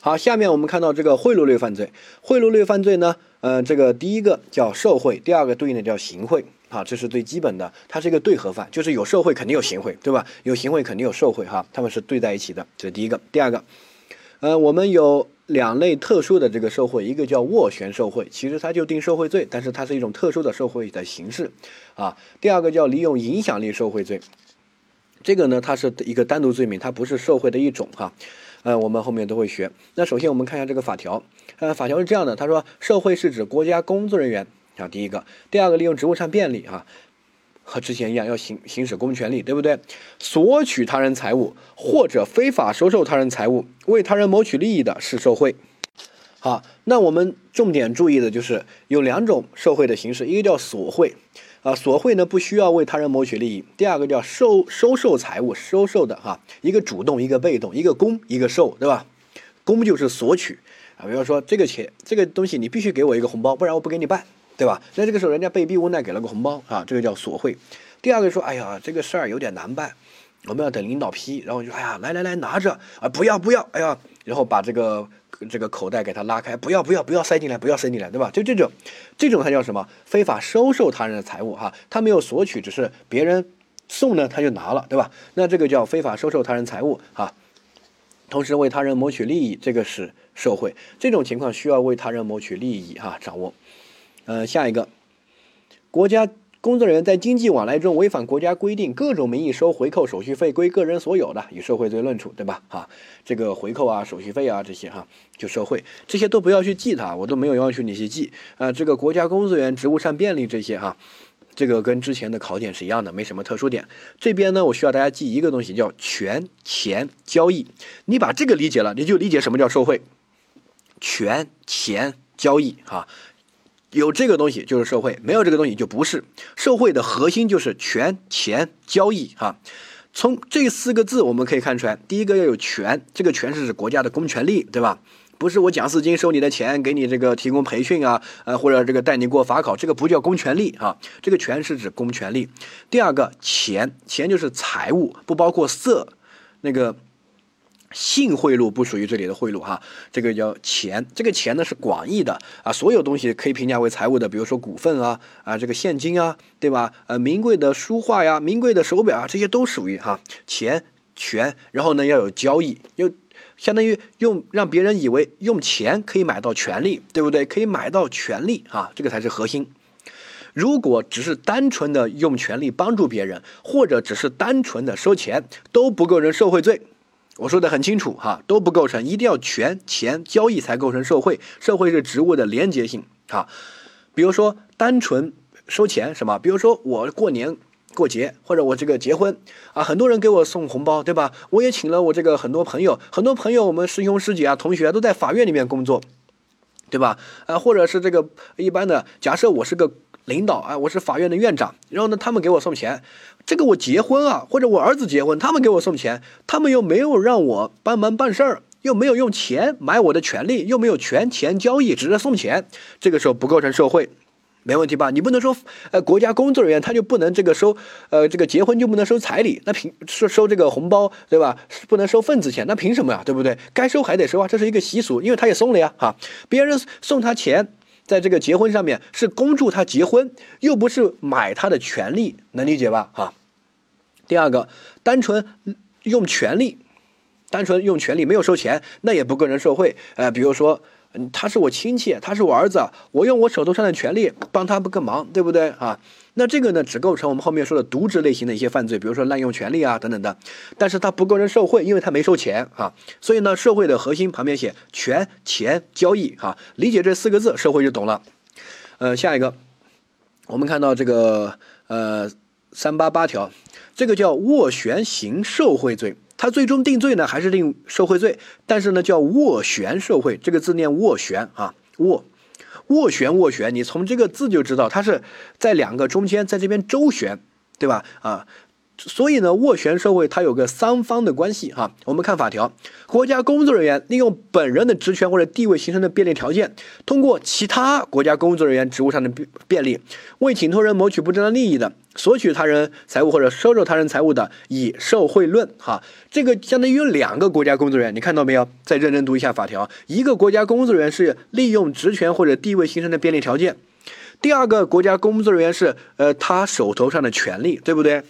好，下面我们看到这个贿赂类犯罪，贿赂类犯罪呢，呃，这个第一个叫受贿，第二个对应的叫行贿，啊，这是最基本的，它是一个对合犯，就是有受贿肯定有行贿，对吧？有行贿肯定有受贿，哈，他们是对在一起的，这是第一个。第二个，呃，我们有两类特殊的这个受贿，一个叫斡旋受贿，其实它就定受贿罪，但是它是一种特殊的受贿的形式，啊，第二个叫利用影响力受贿罪，这个呢，它是一个单独罪名，它不是受贿的一种，哈。呃，我们后面都会学。那首先我们看一下这个法条。呃，法条是这样的，他说，受贿是指国家工作人员啊，第一个，第二个利用职务上便利啊，和之前一样要行行使公权力，对不对？索取他人财物或者非法收受他人财物，为他人谋取利益的是受贿。好，那我们重点注意的就是有两种受贿的形式，一个叫索贿。啊，索贿呢不需要为他人谋取利益。第二个叫收收受财物，收受的哈，一个主动，一个被动，一个攻，一个受，对吧？攻就是索取啊，比方说这个钱，这个东西你必须给我一个红包，不然我不给你办，对吧？那这个时候人家被逼无奈给了个红包啊，这个叫索贿。第二个说，哎呀，这个事儿有点难办，我们要等领导批，然后就哎呀，来来来，拿着啊，不要不要，哎呀，然后把这个。这个口袋给他拉开，不要不要不要塞进来，不要塞进来，对吧？就这种，这种它叫什么？非法收受他人的财物，哈，他没有索取，只是别人送呢，他就拿了，对吧？那这个叫非法收受他人财物，哈，同时为他人谋取利益，这个是受贿。这种情况需要为他人谋取利益，哈，掌握。嗯，下一个，国家。工作人员在经济往来中违反国家规定，各种名义收回扣、手续费归个人所有的，以受贿罪论处，对吧？哈，这个回扣啊、手续费啊这些哈，就受贿，这些都不要去记它，我都没有要求你去记啊。这个国家工作人员职务上便利这些哈，这个跟之前的考点是一样的，没什么特殊点。这边呢，我需要大家记一个东西，叫权钱交易。你把这个理解了，你就理解什么叫受贿。权钱交易哈。有这个东西就是受贿，没有这个东西就不是受贿的核心就是权钱交易哈。从这四个字我们可以看出来，第一个要有权，这个权是指国家的公权力，对吧？不是我蒋四金收你的钱，给你这个提供培训啊，呃或者这个带你过法考，这个不叫公权力啊。这个权是指公权力。第二个钱，钱就是财物，不包括色，那个。性贿赂不属于这里的贿赂哈，这个叫钱，这个钱呢是广义的啊，所有东西可以评价为财物的，比如说股份啊啊，这个现金啊，对吧？呃，名贵的书画呀，名贵的手表啊，这些都属于哈钱权。然后呢，要有交易，又相当于用让别人以为用钱可以买到权利，对不对？可以买到权利啊，这个才是核心。如果只是单纯的用权力帮助别人，或者只是单纯的收钱，都不构成受贿罪。我说的很清楚哈，都不构成，一定要权钱交易才构成受贿。受贿是职务的连结性啊，比如说单纯收钱什么，比如说我过年过节或者我这个结婚啊，很多人给我送红包，对吧？我也请了我这个很多朋友，很多朋友我们师兄师姐啊、同学都在法院里面工作，对吧？啊，或者是这个一般的，假设我是个。领导啊，我是法院的院长，然后呢，他们给我送钱，这个我结婚啊，或者我儿子结婚，他们给我送钱，他们又没有让我帮忙办事儿，又没有用钱买我的权利，又没有权钱交易，只是送钱，这个时候不构成受贿，没问题吧？你不能说，呃，国家工作人员他就不能这个收，呃，这个结婚就不能收彩礼，那凭收收这个红包，对吧？不能收份子钱，那凭什么呀？对不对？该收还得收啊，这是一个习俗，因为他也送了呀，哈，别人送他钱。在这个结婚上面是恭祝他结婚，又不是买他的权利，能理解吧？哈。第二个，单纯用权利，单纯用权利没有收钱，那也不构成受贿。呃，比如说。嗯，他是我亲戚，他是我儿子，我用我手头上的权利帮他不个忙，对不对啊？那这个呢，只构成我们后面说的渎职类型的一些犯罪，比如说滥用权利啊等等的。但是他不构成受贿，因为他没收钱啊。所以呢，受贿的核心旁边写权钱交易哈，理解这四个字，受贿就懂了。呃，下一个，我们看到这个呃三八八条，这个叫斡旋型受贿罪。他最终定罪呢，还是定受贿罪，但是呢，叫斡旋受贿，这个字念斡旋啊，斡，斡旋斡旋，你从这个字就知道，它是在两个中间，在这边周旋，对吧？啊，所以呢，斡旋社会它有个三方的关系哈。我们看法条，国家工作人员利用本人的职权或者地位形成的便利条件，通过其他国家工作人员职务上的便便利，为请托人谋取不正当利益的，索取他人财物或者收受他人财物的，以受贿论哈。这个相当于有两个国家工作人员，你看到没有？再认真读一下法条，一个国家工作人员是利用职权或者地位形成的便利条件，第二个国家工作人员是呃他手头上的权利，对不对？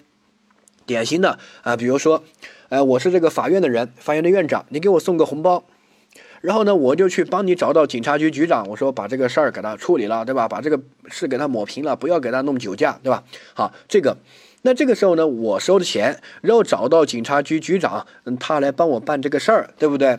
典型的啊，比如说，呃，我是这个法院的人，法院的院长，你给我送个红包，然后呢，我就去帮你找到警察局局长，我说把这个事儿给他处理了，对吧？把这个事给他抹平了，不要给他弄酒驾，对吧？好，这个，那这个时候呢，我收的钱，然后找到警察局局长，嗯，他来帮我办这个事儿，对不对？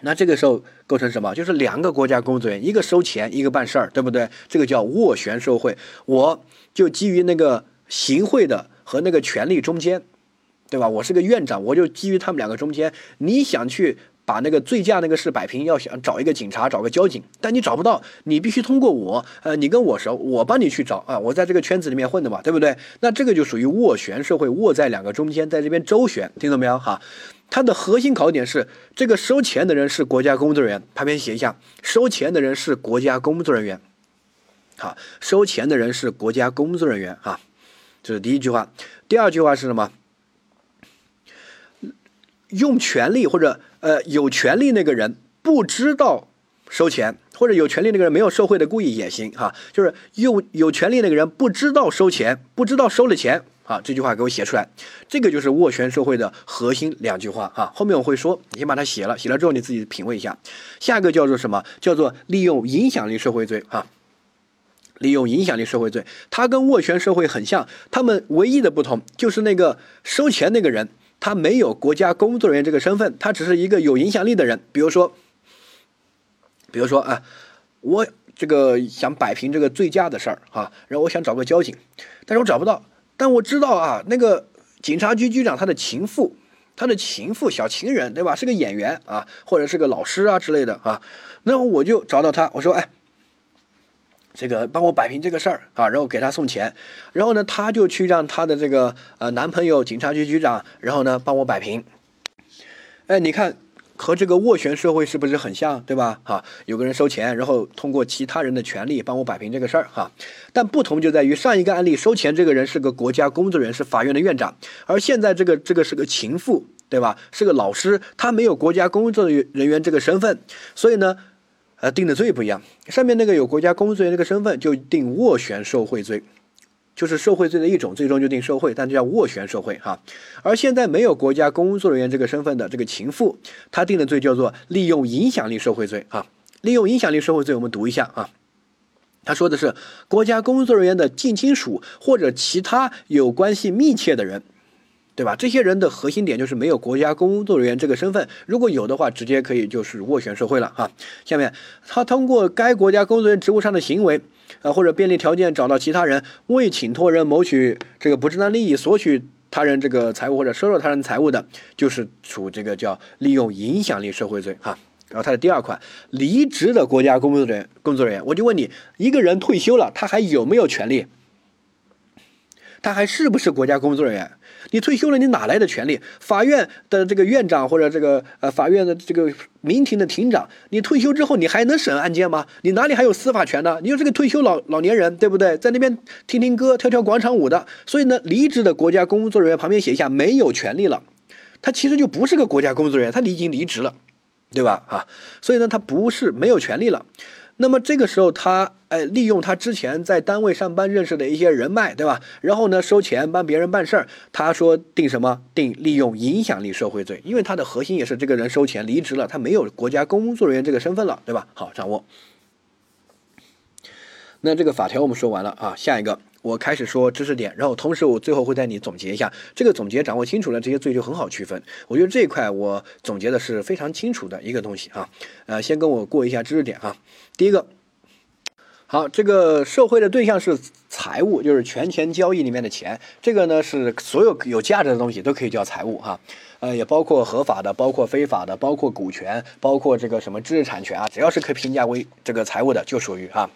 那这个时候构成什么？就是两个国家工作人员，一个收钱，一个办事儿，对不对？这个叫斡旋受贿，我就基于那个行贿的。和那个权力中间，对吧？我是个院长，我就基于他们两个中间，你想去把那个醉驾那个事摆平，要想找一个警察，找个交警，但你找不到，你必须通过我，呃，你跟我熟，我帮你去找啊，我在这个圈子里面混的嘛，对不对？那这个就属于斡旋社会，握在两个中间，在这边周旋，听懂没有？哈，它的核心考点是这个收钱的人是国家工作人员，旁边写一下，收钱的人是国家工作人员，好，收钱的人是国家工作人员啊。这是第一句话，第二句话是什么？用权力或者呃有权利那个人不知道收钱，或者有权利那个人没有受贿的故意也行哈。就是用有权利那个人不知道收钱，不知道收了钱啊。这句话给我写出来，这个就是斡旋受贿的核心两句话哈。后面我会说，你先把它写了，写了之后你自己品味一下。下一个叫做什么？叫做利用影响力受贿罪哈。利用影响力受贿罪，它跟斡旋受贿很像，他们唯一的不同就是那个收钱那个人，他没有国家工作人员这个身份，他只是一个有影响力的人。比如说，比如说啊，我这个想摆平这个醉驾的事儿啊，然后我想找个交警，但是我找不到，但我知道啊，那个警察局局长他的情妇，他的情妇小情人对吧，是个演员啊，或者是个老师啊之类的啊，那我就找到他，我说哎。这个帮我摆平这个事儿啊，然后给他送钱，然后呢，他就去让他的这个呃男朋友警察局局长，然后呢帮我摆平。哎，你看和这个斡旋社会是不是很像，对吧？哈，有个人收钱，然后通过其他人的权利帮我摆平这个事儿哈。但不同就在于上一个案例收钱这个人是个国家工作人员，是法院的院长，而现在这个这个是个情妇，对吧？是个老师，他没有国家工作人员这个身份，所以呢。呃，定的罪不一样，上面那个有国家工作人员这个身份，就定斡旋受贿罪，就是受贿罪的一种，最终就定受贿，但这叫斡旋受贿哈。而现在没有国家工作人员这个身份的这个情妇，他定的罪叫做利用影响力受贿罪啊。利用影响力受贿罪，我们读一下啊。他说的是国家工作人员的近亲属或者其他有关系密切的人。对吧？这些人的核心点就是没有国家工作人员这个身份，如果有的话，直接可以就是斡旋受贿了哈。下面，他通过该国家工作人员职务上的行为，呃或者便利条件找到其他人，为请托人谋取这个不正当利益，索取他人这个财物或者收受他人财物的，就是处这个叫利用影响力受贿罪哈。然后他的第二款，离职的国家工作人员工作人员，我就问你，一个人退休了，他还有没有权利？他还是不是国家工作人员？你退休了，你哪来的权利？法院的这个院长或者这个呃法院的这个民庭的庭长，你退休之后你还能审案件吗？你哪里还有司法权呢？你就是个退休老老年人，对不对？在那边听听歌、跳跳广场舞的。所以呢，离职的国家工作人员旁边写一下没有权利了，他其实就不是个国家工作人员，他已经离职了，对吧？啊，所以呢，他不是没有权利了。那么这个时候，他哎，利用他之前在单位上班认识的一些人脉，对吧？然后呢，收钱帮别人办事儿。他说定什么？定利用影响力受贿罪，因为他的核心也是这个人收钱离职了，他没有国家工作人员这个身份了，对吧？好，掌握。那这个法条我们说完了啊，下一个。我开始说知识点，然后同时我最后会带你总结一下，这个总结掌握清楚了，这些罪就很好区分。我觉得这一块我总结的是非常清楚的一个东西啊。呃，先跟我过一下知识点哈。第一个，好，这个受贿的对象是财物，就是权钱交易里面的钱。这个呢是所有有价值的东西都可以叫财物哈。呃，也包括合法的，包括非法的，包括股权，包括这个什么知识产权啊，只要是可以评价为这个财物的，就属于啊。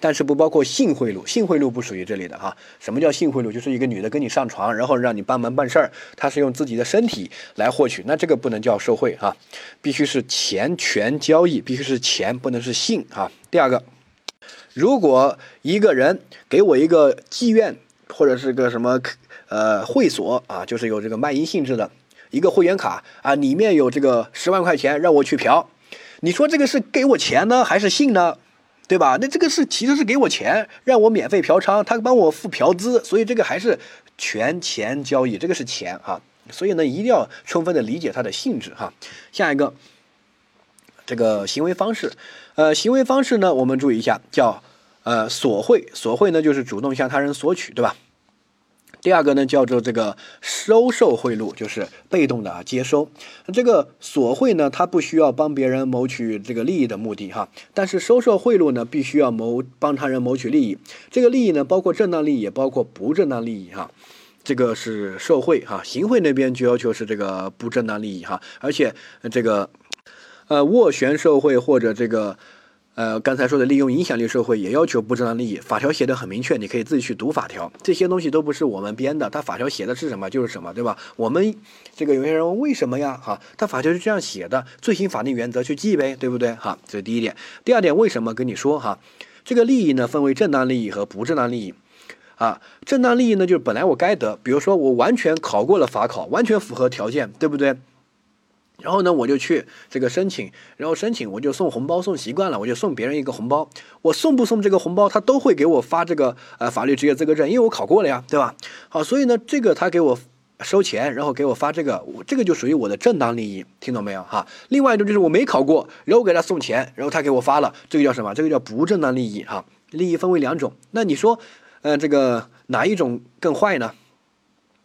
但是不包括性贿赂，性贿赂不属于这里的哈。什么叫性贿赂？就是一个女的跟你上床，然后让你帮忙办事儿，她是用自己的身体来获取，那这个不能叫受贿哈，必须是钱权交易，必须是钱，不能是性哈。第二个，如果一个人给我一个妓院或者是个什么呃会所啊，就是有这个卖淫性质的一个会员卡啊，里面有这个十万块钱让我去嫖，你说这个是给我钱呢，还是性呢？对吧？那这个是其实是给我钱，让我免费嫖娼，他帮我付嫖资，所以这个还是权钱交易，这个是钱啊。所以呢，一定要充分的理解它的性质哈。下一个，这个行为方式，呃，行为方式呢，我们注意一下，叫呃索贿，索贿呢就是主动向他人索取，对吧？第二个呢，叫做这个收受贿赂，就是被动的啊接收。这个索贿呢，它不需要帮别人谋取这个利益的目的哈，但是收受贿赂呢，必须要谋帮他人谋取利益。这个利益呢，包括正当利益，也包括不正当利益哈。这个是受贿哈，行贿那边就要求是这个不正当利益哈，而且这个呃斡旋受贿或者这个。呃，刚才说的利用影响力受贿也要求不正当利益，法条写的很明确，你可以自己去读法条，这些东西都不是我们编的，他法条写的是什么就是什么，对吧？我们这个有些人问为什么呀？哈，他法条是这样写的，罪行法定原则去记呗，对不对？哈，这是第一点。第二点，为什么跟你说哈？这个利益呢，分为正当利益和不正当利益，啊，正当利益呢，就是本来我该得，比如说我完全考过了法考，完全符合条件，对不对？然后呢，我就去这个申请，然后申请我就送红包送习惯了，我就送别人一个红包。我送不送这个红包，他都会给我发这个呃法律职业资格证，因为我考过了呀，对吧？好，所以呢，这个他给我收钱，然后给我发这个，我这个就属于我的正当利益，听懂没有哈？另外一种就是我没考过，然后给他送钱，然后他给我发了，这个叫什么？这个叫不正当利益哈。利益分为两种，那你说，呃，这个哪一种更坏呢？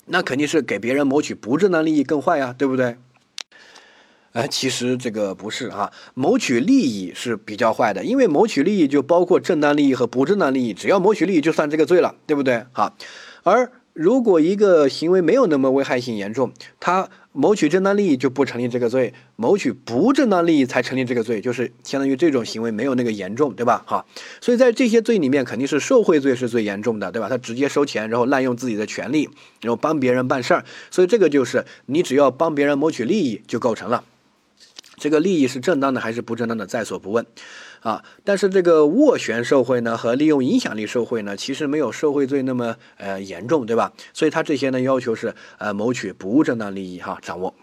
那肯定是给别人谋取不正当利益更坏呀，对不对？哎，其实这个不是啊，谋取利益是比较坏的，因为谋取利益就包括正当利益和不正当利益，只要谋取利益就算这个罪了，对不对？好，而如果一个行为没有那么危害性严重，他谋取正当利益就不成立这个罪，谋取不正当利益才成立这个罪，就是相当于这种行为没有那个严重，对吧？好，所以在这些罪里面，肯定是受贿罪是最严重的，对吧？他直接收钱，然后滥用自己的权利，然后帮别人办事儿，所以这个就是你只要帮别人谋取利益就构成了。这个利益是正当的还是不正当的，在所不问，啊，但是这个斡旋受贿呢和利用影响力受贿呢，其实没有受贿罪那么呃严重，对吧？所以他这些呢要求是呃谋取不正当利益哈，掌握。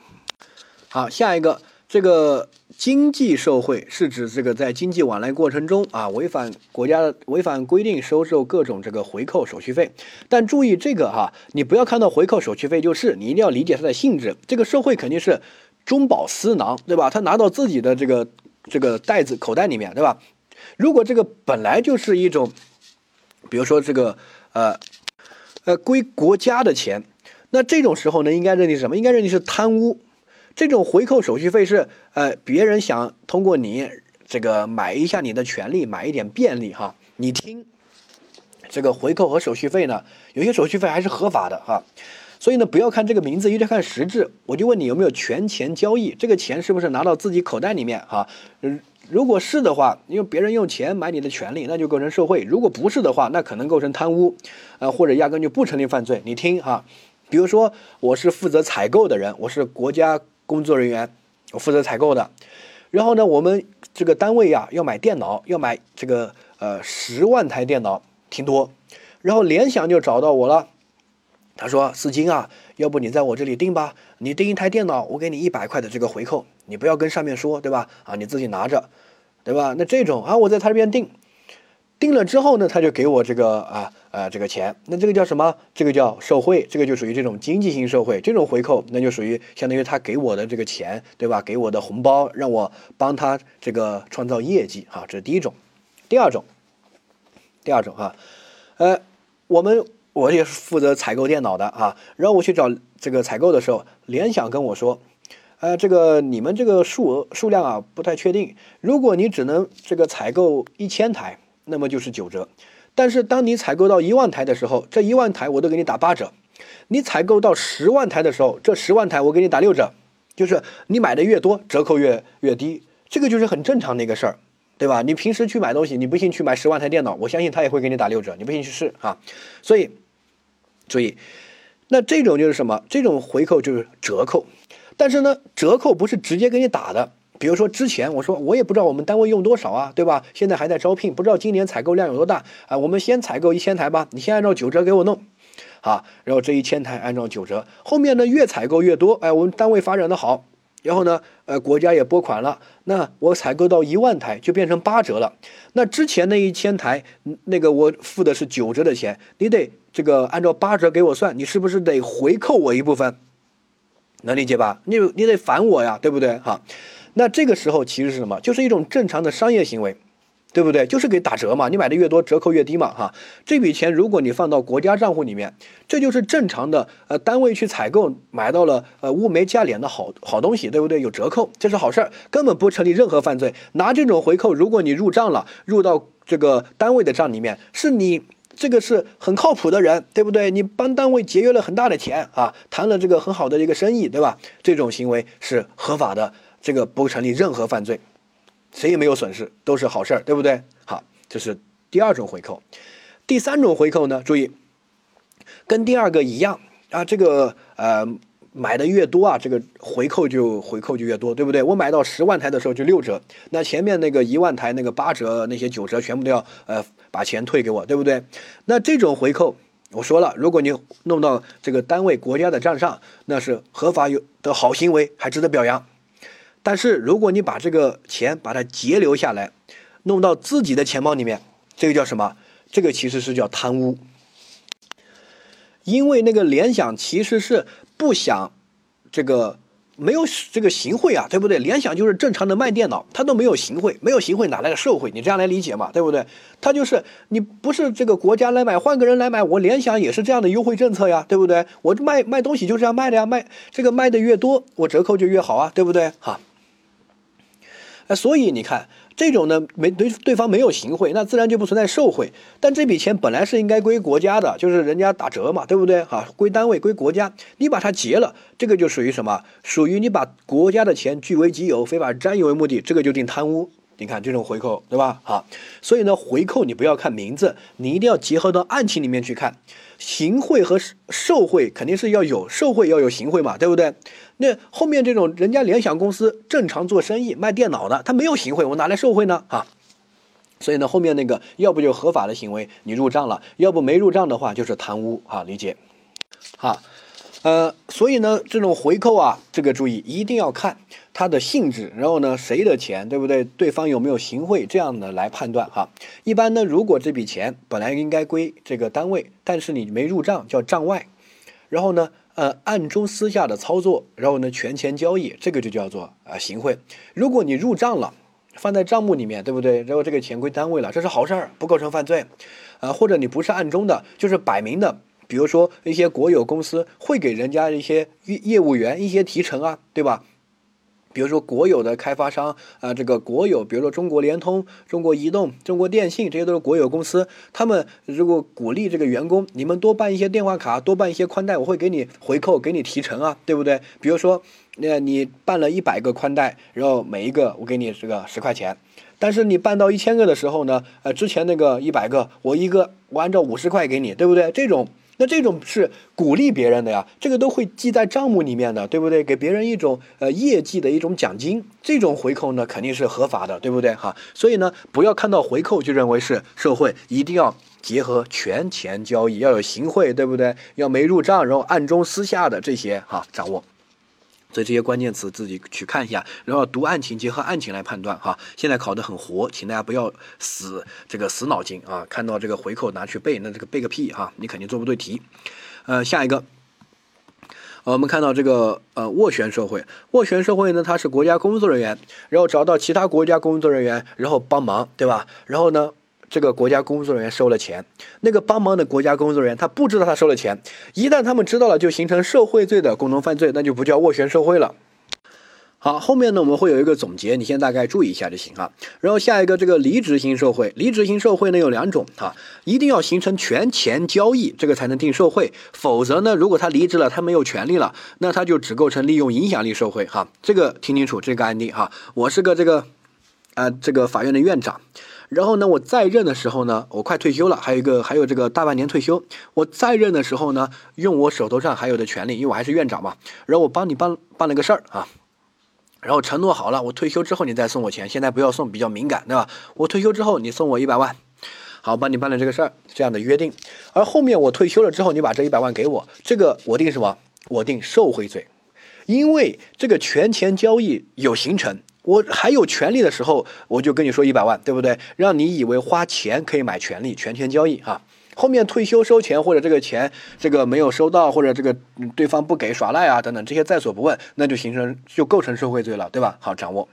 好，下一个这个经济受贿是指这个在经济往来过程中啊违反国家违反规定收受各种这个回扣手续费，但注意这个哈，你不要看到回扣手续费就是，你一定要理解它的性质，这个受贿肯定是。中饱私囊，对吧？他拿到自己的这个这个袋子口袋里面，对吧？如果这个本来就是一种，比如说这个呃呃归国家的钱，那这种时候呢，应该认定什么？应该认定是贪污。这种回扣手续费是呃别人想通过你这个买一下你的权利，买一点便利哈。你听，这个回扣和手续费呢，有些手续费还是合法的哈。所以呢，不要看这个名字，一定要看实质。我就问你有没有权钱交易？这个钱是不是拿到自己口袋里面？哈，嗯，如果是的话，因为别人用钱买你的权利，那就构成受贿；如果不是的话，那可能构成贪污，呃，或者压根就不成立犯罪。你听哈，比如说我是负责采购的人，我是国家工作人员，我负责采购的。然后呢，我们这个单位呀要买电脑，要买这个呃十万台电脑，挺多。然后联想就找到我了。他说：“四金啊，要不你在我这里订吧？你订一台电脑，我给你一百块的这个回扣，你不要跟上面说，对吧？啊，你自己拿着，对吧？那这种啊，我在他这边订，订了之后呢，他就给我这个啊啊这个钱，那这个叫什么？这个叫受贿，这个就属于这种经济性受贿。这种回扣，那就属于相当于他给我的这个钱，对吧？给我的红包，让我帮他这个创造业绩，哈，这是第一种。第二种，第二种哈，呃，我们。”我也是负责采购电脑的啊，然后我去找这个采购的时候，联想跟我说，呃，这个你们这个数额数量啊不太确定，如果你只能这个采购一千台，那么就是九折，但是当你采购到一万台的时候，这一万台我都给你打八折，你采购到十万台的时候，这十万台我给你打六折，就是你买的越多，折扣越越低，这个就是很正常的一个事儿。对吧？你平时去买东西，你不信去买十万台电脑，我相信他也会给你打六折。你不信去试啊。所以，注意，那这种就是什么？这种回扣就是折扣，但是呢，折扣不是直接给你打的。比如说之前我说我也不知道我们单位用多少啊，对吧？现在还在招聘，不知道今年采购量有多大啊。我们先采购一千台吧，你先按照九折给我弄，啊，然后这一千台按照九折，后面呢越采购越多，哎，我们单位发展的好，然后呢，呃，国家也拨款了，那我采购到一万台就变成八折了。那之前那一千台，那个我付的是九折的钱，你得这个按照八折给我算，你是不是得回扣我一部分？能理解吧？你你得返我呀，对不对？哈。那这个时候其实是什么？就是一种正常的商业行为，对不对？就是给打折嘛，你买的越多，折扣越低嘛，哈。这笔钱如果你放到国家账户里面，这就是正常的，呃，单位去采购买到了呃物美价廉的好好东西，对不对？有折扣，这是好事儿，根本不成立任何犯罪。拿这种回扣，如果你入账了，入到这个单位的账里面，是你这个是很靠谱的人，对不对？你帮单位节约了很大的钱啊，谈了这个很好的一个生意，对吧？这种行为是合法的。这个不成立任何犯罪，谁也没有损失，都是好事儿，对不对？好，这是第二种回扣。第三种回扣呢？注意，跟第二个一样啊，这个呃买的越多啊，这个回扣就回扣就越多，对不对？我买到十万台的时候就六折，那前面那个一万台那个八折那些九折全部都要呃把钱退给我，对不对？那这种回扣，我说了，如果你弄到这个单位国家的账上，那是合法有的好行为，还值得表扬。但是如果你把这个钱把它截留下来，弄到自己的钱包里面，这个叫什么？这个其实是叫贪污。因为那个联想其实是不想这个没有这个行贿啊，对不对？联想就是正常的卖电脑，它都没有行贿，没有行贿哪来的受贿？你这样来理解嘛，对不对？它就是你不是这个国家来买，换个人来买，我联想也是这样的优惠政策呀，对不对？我卖卖东西就这样卖的呀，卖这个卖的越多，我折扣就越好啊，对不对？哈。那所以你看，这种呢没对对方没有行贿，那自然就不存在受贿。但这笔钱本来是应该归国家的，就是人家打折嘛，对不对？哈，归单位归国家，你把它结了，这个就属于什么？属于你把国家的钱据为己有，非法占有为目的，这个就定贪污。你看这种回扣，对吧？好，所以呢，回扣你不要看名字，你一定要结合到案情里面去看。行贿和受贿肯定是要有受贿，要有行贿嘛，对不对？那后面这种人家联想公司正常做生意卖电脑的，他没有行贿，我哪来受贿呢？啊，所以呢，后面那个要不就合法的行为你入账了，要不没入账的话就是贪污啊，理解？好。呃，所以呢，这种回扣啊，这个注意一定要看它的性质，然后呢，谁的钱，对不对？对方有没有行贿，这样的来判断哈。一般呢，如果这笔钱本来应该归这个单位，但是你没入账，叫账外，然后呢，呃，暗中私下的操作，然后呢，权钱交易，这个就叫做啊行贿。如果你入账了，放在账目里面，对不对？然后这个钱归单位了，这是好事儿，不构成犯罪。啊，或者你不是暗中的，就是摆明的。比如说一些国有公司会给人家一些业业务员一些提成啊，对吧？比如说国有的开发商啊，这个国有，比如说中国联通、中国移动、中国电信，这些都是国有公司。他们如果鼓励这个员工，你们多办一些电话卡，多办一些宽带，我会给你回扣，给你提成啊，对不对？比如说，那你办了一百个宽带，然后每一个我给你这个十块钱，但是你办到一千个的时候呢，呃，之前那个一百个，我一个我按照五十块给你，对不对？这种。那这种是鼓励别人的呀，这个都会记在账目里面的，对不对？给别人一种呃业绩的一种奖金，这种回扣呢肯定是合法的，对不对？哈，所以呢，不要看到回扣就认为是受贿，一定要结合权钱交易，要有行贿，对不对？要没入账，然后暗中私下的这些哈掌握。所以这些关键词自己去看一下，然后读案情，结合案情来判断哈。现在考的很活，请大家不要死这个死脑筋啊！看到这个回扣拿去背，那这个背个屁哈！你肯定做不对题。呃，下一个，我们看到这个呃斡旋社会，斡旋社会呢，他是国家工作人员，然后找到其他国家工作人员，然后帮忙，对吧？然后呢？这个国家工作人员收了钱，那个帮忙的国家工作人员他不知道他收了钱，一旦他们知道了，就形成受贿罪的共同犯罪，那就不叫斡旋受贿了。好，后面呢我们会有一个总结，你先大概注意一下就行哈。然后下一个这个离职型受贿，离职型受贿呢有两种哈，一定要形成权钱交易，这个才能定受贿，否则呢，如果他离职了，他没有权利了，那他就只构成利用影响力受贿哈。这个听清楚这个案例哈，我是个这个。啊，这个法院的院长。然后呢，我在任的时候呢，我快退休了，还有一个还有这个大半年退休。我在任的时候呢，用我手头上还有的权利，因为我还是院长嘛。然后我帮你办办了个事儿啊，然后承诺好了，我退休之后你再送我钱，现在不要送，比较敏感，对吧？我退休之后你送我一百万，好，帮你办了这个事儿，这样的约定。而后面我退休了之后，你把这一百万给我，这个我定什么？我定受贿罪，因为这个权钱交易有形成。我还有权利的时候，我就跟你说一百万，对不对？让你以为花钱可以买权利，权钱交易啊。后面退休收钱，或者这个钱这个没有收到，或者这个对方不给耍赖啊等等这些在所不问，那就形成就构成受贿罪了，对吧？好掌握。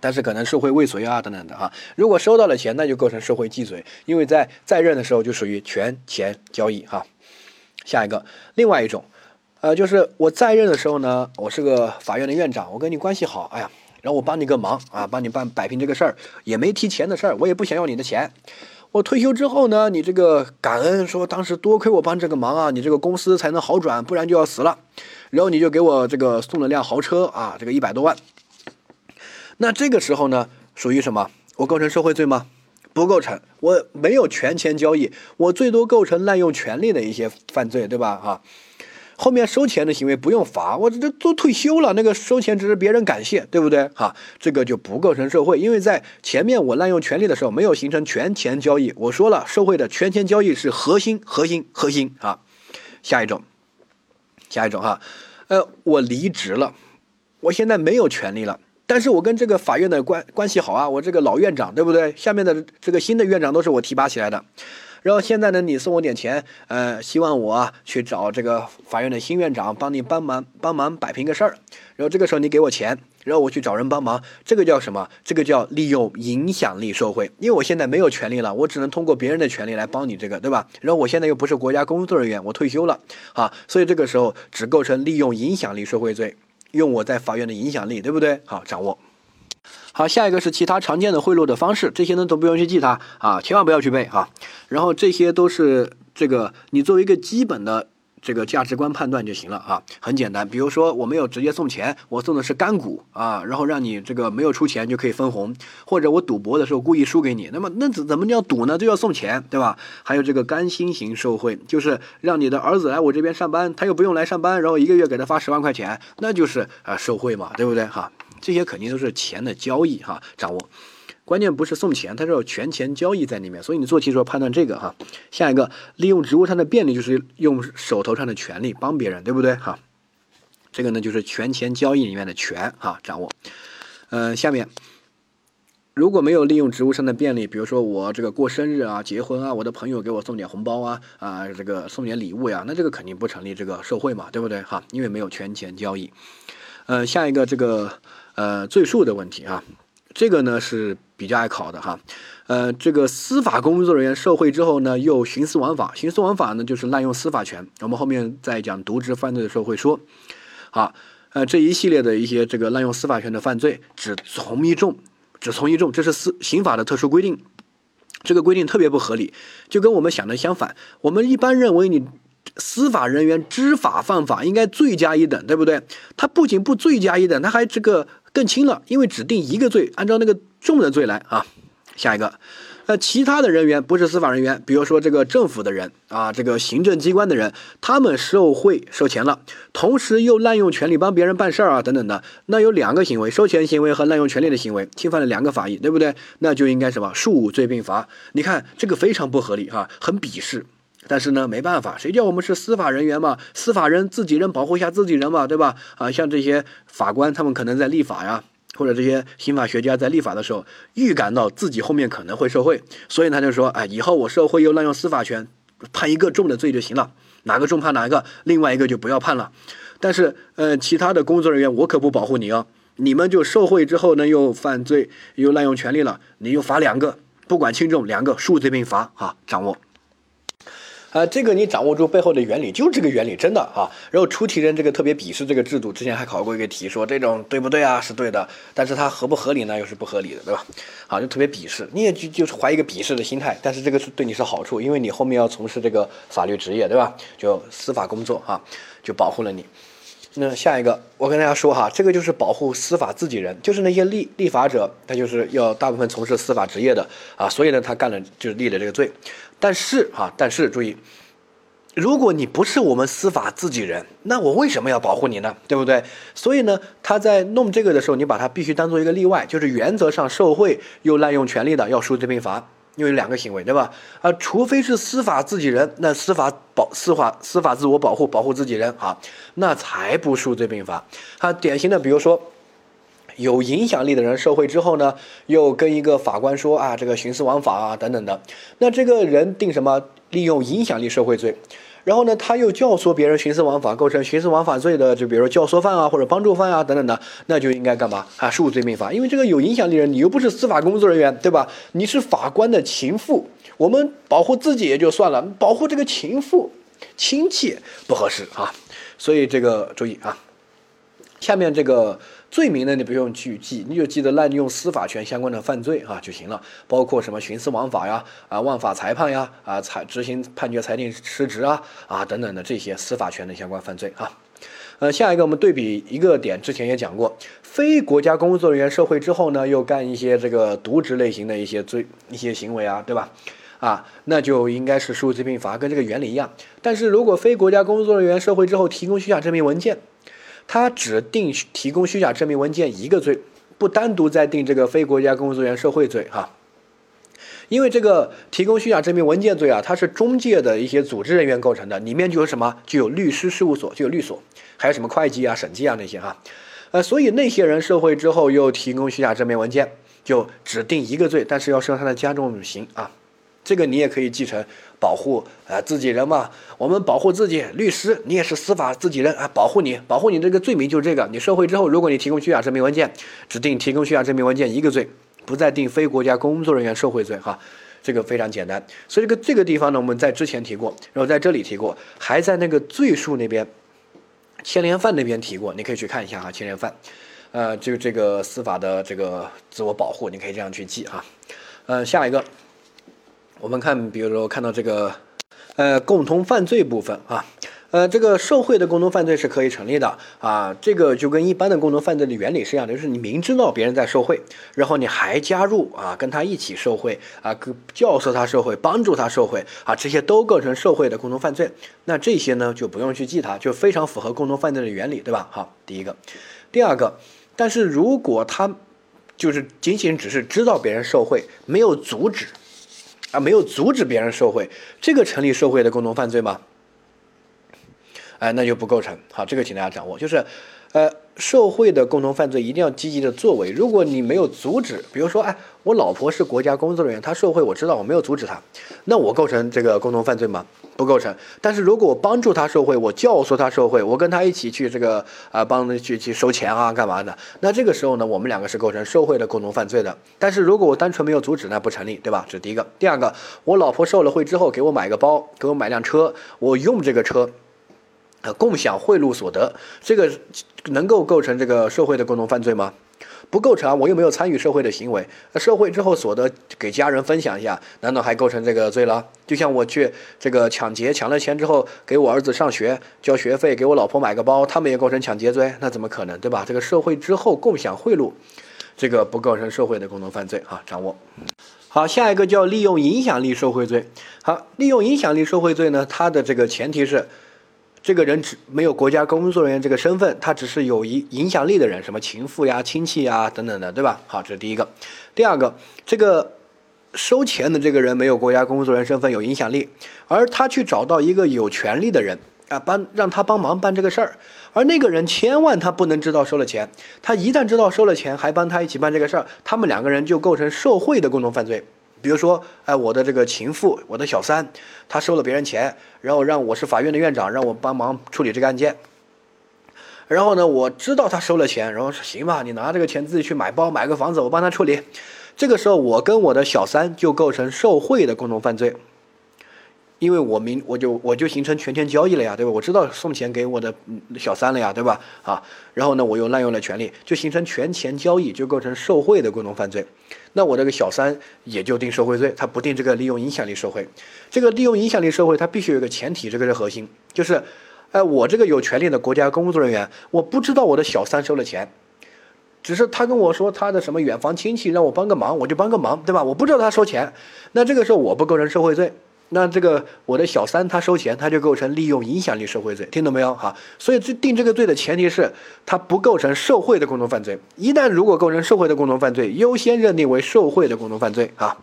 但是可能受贿未遂啊等等的哈。如果收到了钱，那就构成受贿既遂，因为在在任的时候就属于权钱交易哈。下一个，另外一种，呃，就是我在任的时候呢，我是个法院的院长，我跟你关系好，哎呀。然后我帮你个忙啊，帮你办摆平这个事儿，也没提钱的事儿，我也不想要你的钱。我退休之后呢，你这个感恩说当时多亏我帮这个忙啊，你这个公司才能好转，不然就要死了。然后你就给我这个送了辆豪车啊，这个一百多万。那这个时候呢，属于什么？我构成受贿罪吗？不构成，我没有权钱交易，我最多构成滥用权力的一些犯罪，对吧？哈。后面收钱的行为不用罚，我这都退休了，那个收钱只是别人感谢，对不对？哈，这个就不构成受贿，因为在前面我滥用权力的时候没有形成权钱交易。我说了，受贿的权钱交易是核心，核心，核心啊。下一种，下一种哈，呃，我离职了，我现在没有权利了，但是我跟这个法院的关关系好啊，我这个老院长，对不对？下面的这个新的院长都是我提拔起来的。然后现在呢，你送我点钱，呃，希望我去找这个法院的新院长帮你帮忙帮忙摆平个事儿。然后这个时候你给我钱，然后我去找人帮忙，这个叫什么？这个叫利用影响力受贿。因为我现在没有权利了，我只能通过别人的权利来帮你这个，对吧？然后我现在又不是国家工作人员，我退休了啊，所以这个时候只构成利用影响力受贿罪，用我在法院的影响力，对不对？好，掌握。好，下一个是其他常见的贿赂的方式，这些呢都不用去记它啊，千万不要去背哈。然后这些都是这个你作为一个基本的这个价值观判断就行了啊，很简单。比如说我没有直接送钱，我送的是干股啊，然后让你这个没有出钱就可以分红，或者我赌博的时候故意输给你，那么那怎怎么叫赌呢？就要送钱，对吧？还有这个甘心型受贿，就是让你的儿子来我这边上班，他又不用来上班，然后一个月给他发十万块钱，那就是啊受贿嘛，对不对哈？这些肯定都是钱的交易哈，掌握，关键不是送钱，它是有权钱交易在里面，所以你做题时候判断这个哈。下一个，利用职务上的便利，就是用手头上的权利帮别人，对不对哈？这个呢就是权钱交易里面的权哈，掌握。嗯，下面如果没有利用职务上的便利，比如说我这个过生日啊、结婚啊，我的朋友给我送点红包啊啊，这个送点礼物呀，那这个肯定不成立这个受贿嘛，对不对哈？因为没有权钱交易。呃，下一个这个。呃，罪数的问题啊，这个呢是比较爱考的哈。呃，这个司法工作人员受贿之后呢，又徇私枉法，徇私枉法呢就是滥用司法权。我们后面在讲渎职犯罪的时候会说。好，呃，这一系列的一些这个滥用司法权的犯罪，只从一重，只从一重，这是司刑法的特殊规定。这个规定特别不合理，就跟我们想的相反。我们一般认为你。司法人员知法犯法，应该罪加一等，对不对？他不仅不罪加一等，他还这个更轻了，因为只定一个罪，按照那个重的罪来啊。下一个，呃，其他的人员不是司法人员，比如说这个政府的人啊，这个行政机关的人，他们受贿收钱了，同时又滥用权力帮别人办事儿啊，等等的，那有两个行为，收钱行为和滥用权力的行为，侵犯了两个法益，对不对？那就应该什么数罪并罚。你看这个非常不合理哈，很鄙视。但是呢，没办法，谁叫我们是司法人员嘛？司法人自己人保护一下自己人嘛，对吧？啊，像这些法官，他们可能在立法呀，或者这些刑法学家在立法的时候，预感到自己后面可能会受贿，所以他就说，哎，以后我受贿又滥用司法权，判一个重的罪就行了，哪个重判哪一个，另外一个就不要判了。但是，呃，其他的工作人员我可不保护你哦，你们就受贿之后呢，又犯罪又滥用权力了，你又罚两个，不管轻重，两个数罪并罚啊，掌握。啊，这个你掌握住背后的原理，就是这个原理，真的啊。然后出题人这个特别鄙视这个制度，之前还考过一个题，说这种对不对啊？是对的，但是它合不合理呢？又是不合理的，对吧？好，就特别鄙视，你也就就是怀一个鄙视的心态，但是这个是对你是好处，因为你后面要从事这个法律职业，对吧？就司法工作啊，就保护了你。那下一个，我跟大家说哈，这个就是保护司法自己人，就是那些立立法者，他就是要大部分从事司法职业的啊，所以呢，他干了就是立了这个罪。但是哈，但是注意，如果你不是我们司法自己人，那我为什么要保护你呢？对不对？所以呢，他在弄这个的时候，你把它必须当做一个例外，就是原则上受贿又滥用权力的要数罪并罚。因为两个行为，对吧？啊，除非是司法自己人，那司法保司法司法自我保护，保护自己人啊，那才不数罪并罚。啊，典型的，比如说有影响力的人受贿之后呢，又跟一个法官说啊，这个徇私枉法啊等等的，那这个人定什么？利用影响力受贿罪。然后呢，他又教唆别人徇私枉法，构成徇私枉法罪的，就比如说教唆犯啊，或者帮助犯啊等等的，那就应该干嘛啊？数罪并罚。因为这个有影响力人，你又不是司法工作人员，对吧？你是法官的情妇，我们保护自己也就算了，保护这个情妇、亲戚不合适啊。所以这个注意啊，下面这个。罪名呢，你不用去记，你就记得滥用司法权相关的犯罪啊就行了，包括什么徇私枉法呀、啊枉法裁判呀、啊裁执行判决裁定失职啊、啊等等的这些司法权的相关犯罪啊。呃，下一个我们对比一个点，之前也讲过，非国家工作人员受贿之后呢，又干一些这个渎职类型的一些罪、一些行为啊，对吧？啊，那就应该是数罪并罚，跟这个原理一样。但是如果非国家工作人员受贿之后提供虚假证明文件，他只定提供虚假证明文件一个罪，不单独再定这个非国家工作人员受贿罪哈。因为这个提供虚假证明文件罪啊，它是中介的一些组织人员构成的，里面就有什么，就有律师事务所，就有律所，还有什么会计啊、审计啊那些哈。呃，所以那些人受贿之后又提供虚假证明文件，就只定一个罪，但是要受他的加重刑啊。这个你也可以继承保护啊自己人嘛，我们保护自己，律师你也是司法自己人啊，保护你，保护你这个罪名就是这个，你受贿之后，如果你提供虚假证明文件，指定提供虚假证明文件一个罪，不再定非国家工作人员受贿罪哈，这个非常简单。所以这个这个地方呢，我们在之前提过，然后在这里提过，还在那个罪数那边，牵连犯那边提过，你可以去看一下哈，牵连犯，呃，就这个司法的这个自我保护，你可以这样去记哈，呃，下一个。我们看，比如说看到这个，呃，共同犯罪部分啊，呃，这个受贿的共同犯罪是可以成立的啊。这个就跟一般的共同犯罪的原理是一样的，就是你明知道别人在受贿，然后你还加入啊，跟他一起受贿啊，教唆他受贿，帮助他受贿啊，这些都构成受贿的共同犯罪。那这些呢，就不用去记它，就非常符合共同犯罪的原理，对吧？好，第一个，第二个，但是如果他就是仅仅只是知道别人受贿，没有阻止。啊，没有阻止别人受贿，这个成立受贿的共同犯罪吗？哎，那就不构成。好，这个请大家掌握，就是，呃，受贿的共同犯罪一定要积极的作为。如果你没有阻止，比如说，哎，我老婆是国家工作人员，她受贿，我知道我没有阻止她，那我构成这个共同犯罪吗？不构成。但是如果我帮助她受贿，我教唆她受贿，我跟她一起去这个啊，帮着去去收钱啊，干嘛的？那这个时候呢，我们两个是构成受贿的共同犯罪的。但是如果我单纯没有阻止，那不成立，对吧？这是第一个。第二个，我老婆受了贿之后，给我买个包，给我买辆车，我用这个车。呃，共享贿赂所得，这个能够构成这个受贿的共同犯罪吗？不构成，我又没有参与受贿的行为。那受贿之后所得给家人分享一下，难道还构成这个罪了？就像我去这个抢劫，抢了钱之后给我儿子上学交学费，给我老婆买个包，他们也构成抢劫罪？那怎么可能，对吧？这个受贿之后共享贿赂，这个不构成受贿的共同犯罪啊，掌握。好，下一个叫利用影响力受贿罪。好，利用影响力受贿罪呢，它的这个前提是。这个人只没有国家工作人员这个身份，他只是有影影响力的人，什么情妇呀、亲戚呀等等的，对吧？好，这是第一个。第二个，这个收钱的这个人没有国家工作人员身份，有影响力，而他去找到一个有权利的人啊，帮让他帮忙办这个事儿，而那个人千万他不能知道收了钱，他一旦知道收了钱，还帮他一起办这个事儿，他们两个人就构成受贿的共同犯罪。比如说，哎，我的这个情妇，我的小三，她收了别人钱，然后让我是法院的院长，让我帮忙处理这个案件。然后呢，我知道他收了钱，然后说行吧，你拿这个钱自己去买包、买个房子，我帮他处理。这个时候，我跟我的小三就构成受贿的共同犯罪。因为我明我就我就形成权钱交易了呀，对吧？我知道送钱给我的小三了呀，对吧？啊，然后呢，我又滥用了权利，就形成权钱交易，就构成受贿的共同犯罪。那我这个小三也就定受贿罪，他不定这个利用影响力受贿。这个利用影响力受贿，它必须有一个前提，这个是核心，就是哎，我这个有权利的国家工作人员，我不知道我的小三收了钱，只是他跟我说他的什么远房亲戚让我帮个忙，我就帮个忙，对吧？我不知道他收钱，那这个时候我不构成受贿罪。那这个我的小三他收钱，他就构成利用影响力受贿罪，听懂没有？哈，所以这定这个罪的前提是他不构成受贿的共同犯罪。一旦如果构成受贿的共同犯罪，优先认定为受贿的共同犯罪啊。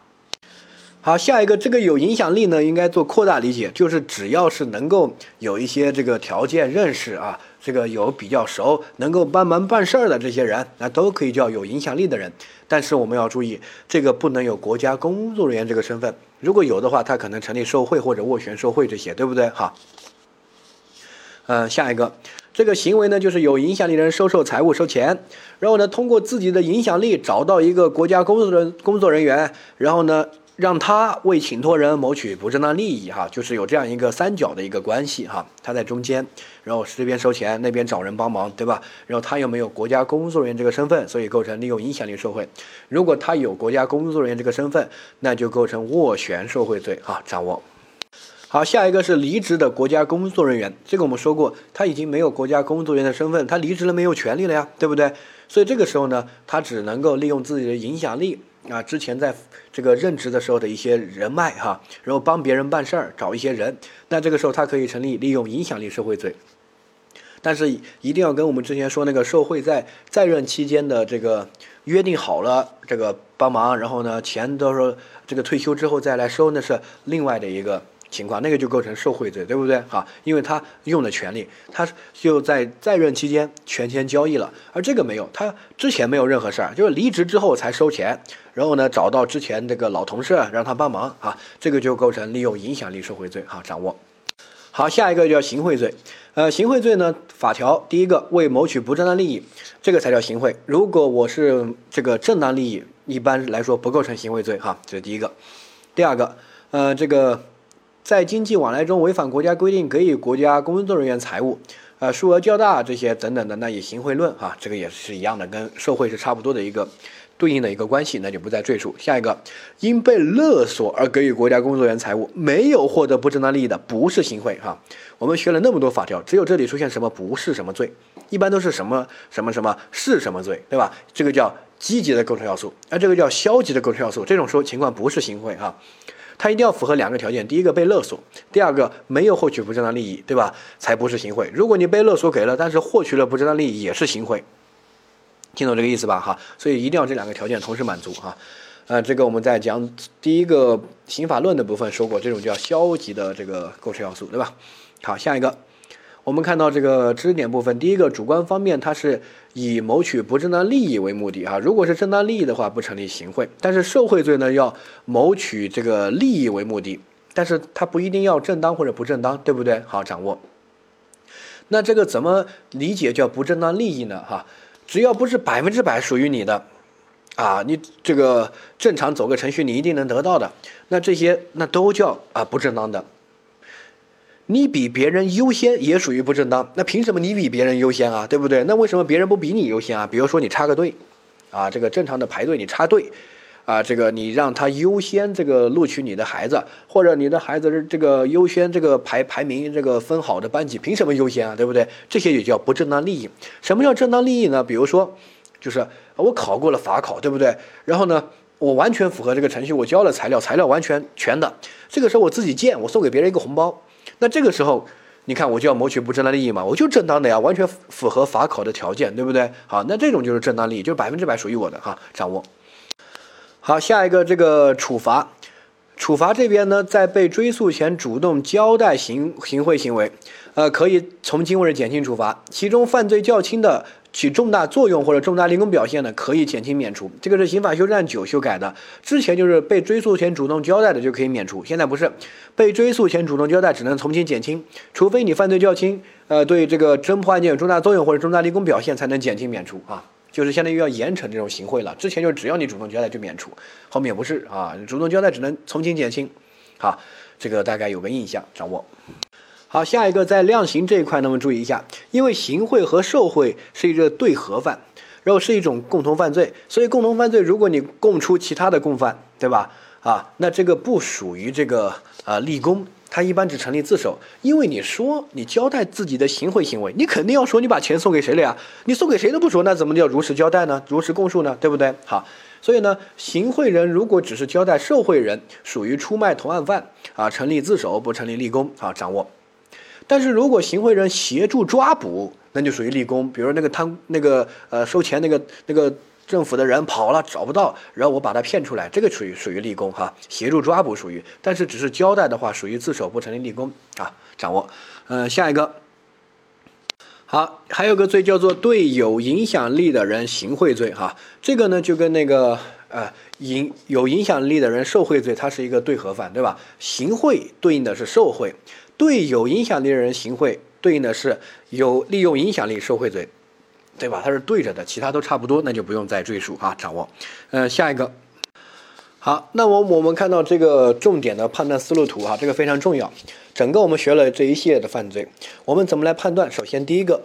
好，下一个这个有影响力呢，应该做扩大理解，就是只要是能够有一些这个条件认识啊，这个有比较熟，能够帮忙办事儿的这些人，那都可以叫有影响力的人。但是我们要注意，这个不能有国家工作人员这个身份。如果有的话，他可能成立受贿或者斡旋受贿这些，对不对？哈，呃，下一个，这个行为呢，就是有影响力人收受财物、收钱，然后呢，通过自己的影响力找到一个国家工作人工作人员，然后呢。让他为请托人谋取不正当利益，哈，就是有这样一个三角的一个关系，哈，他在中间，然后这边收钱，那边找人帮忙，对吧？然后他又没有国家工作人员这个身份，所以构成利用影响力受贿。如果他有国家工作人员这个身份，那就构成斡旋受贿罪，哈，掌握。好，下一个是离职的国家工作人员，这个我们说过，他已经没有国家工作人员的身份，他离职了没有权利了呀，对不对？所以这个时候呢，他只能够利用自己的影响力。啊，之前在这个任职的时候的一些人脉哈，然后帮别人办事儿，找一些人，那这个时候他可以成立利用影响力受贿罪。但是一定要跟我们之前说那个受贿在在任期间的这个约定好了，这个帮忙，然后呢钱到时候这个退休之后再来收，那是另外的一个。情况那个就构成受贿罪，对不对？哈，因为他用的权利，他就在在任期间权钱交易了，而这个没有，他之前没有任何事儿，就是离职之后才收钱，然后呢找到之前这个老同事让他帮忙啊，这个就构成利用影响力受贿罪。哈，掌握。好，下一个叫行贿罪。呃，行贿罪呢，法条第一个为谋取不正当利益，这个才叫行贿。如果我是这个正当利益，一般来说不构成行贿罪。哈，这是第一个。第二个，呃，这个。在经济往来中违反国家规定给予国家工作人员财物，呃，数额较大这些等等的，那以行贿论哈，这个也是一样的，跟受贿是差不多的一个对应的一个关系，那就不再赘述。下一个，因被勒索而给予国家工作人员财物，没有获得不正当利益的，不是行贿哈。我们学了那么多法条，只有这里出现什么不是什么罪，一般都是什么什么什么是什么罪，对吧？这个叫积极的构成要素，而这个叫消极的构成要素，这种说情况不是行贿哈。他一定要符合两个条件：第一个被勒索，第二个没有获取不正当利益，对吧？才不是行贿。如果你被勒索给了，但是获取了不正当利益，也是行贿。听懂这个意思吧？哈，所以一定要这两个条件同时满足哈。呃，这个我们在讲第一个刑法论的部分说过，这种叫消极的这个构成要素，对吧？好，下一个。我们看到这个知识点部分，第一个主观方面，它是以谋取不正当利益为目的哈。如果是正当利益的话，不成立行贿。但是受贿罪呢，要谋取这个利益为目的，但是它不一定要正当或者不正当，对不对？好，掌握。那这个怎么理解叫不正当利益呢？哈，只要不是百分之百属于你的，啊，你这个正常走个程序，你一定能得到的，那这些那都叫啊不正当的。你比别人优先也属于不正当，那凭什么你比别人优先啊？对不对？那为什么别人不比你优先啊？比如说你插个队，啊，这个正常的排队你插队，啊，这个你让他优先这个录取你的孩子，或者你的孩子这个优先这个排排名这个分好的班级，凭什么优先啊？对不对？这些也叫不正当利益。什么叫正当利益呢？比如说，就是我考过了法考，对不对？然后呢，我完全符合这个程序，我交了材料，材料完全全的，这个时候我自己建，我送给别人一个红包。那这个时候，你看我就要谋取不正当利益嘛，我就正当的呀，完全符合法考的条件，对不对？好，那这种就是正当利益，就是百分之百属于我的哈，掌握。好，下一个这个处罚，处罚这边呢，在被追诉前主动交代行行贿行为，呃，可以从轻或者减轻处罚，其中犯罪较轻的。起重大作用或者重大立功表现的，可以减轻免除。这个是刑法修正案九修改的。之前就是被追诉前主动交代的就可以免除，现在不是，被追诉前主动交代只能从轻减轻，除非你犯罪较轻，呃，对这个侦破案件有重大作用或者重大立功表现才能减轻免除啊，就是相当于要严惩这种行贿了。之前就只要你主动交代就免除，后面不是啊，主动交代只能从轻减轻，好，这个大概有个印象，掌握。好，下一个在量刑这一块，那么注意一下，因为行贿和受贿是一个对合犯，然后是一种共同犯罪，所以共同犯罪，如果你供出其他的共犯，对吧？啊，那这个不属于这个啊立功它一般只成立自首，因为你说你交代自己的行贿行为，你肯定要说你把钱送给谁了呀？你送给谁都不说，那怎么叫如实交代呢？如实供述呢？对不对？好，所以呢，行贿人如果只是交代受贿人，属于出卖同案犯啊，成立自首不成立立功啊，掌握。但是如果行贿人协助抓捕，那就属于立功。比如那个贪那个呃收钱那个那个。政府的人跑了找不到，然后我把他骗出来，这个属于属于立功哈，协助抓捕属于，但是只是交代的话属于自首不成立立功啊，掌握。呃，下一个，好，还有个罪叫做对有影响力的人行贿罪哈，这个呢就跟那个呃影有影响力的人受贿罪它是一个对合犯对吧？行贿对应的是受贿，对有影响力的人行贿对应的是有利用影响力受贿罪。对吧？它是对着的，其他都差不多，那就不用再赘述啊。掌握，呃，下一个，好，那我我们看到这个重点的判断思路图哈，这个非常重要。整个我们学了这一系列的犯罪，我们怎么来判断？首先第一个。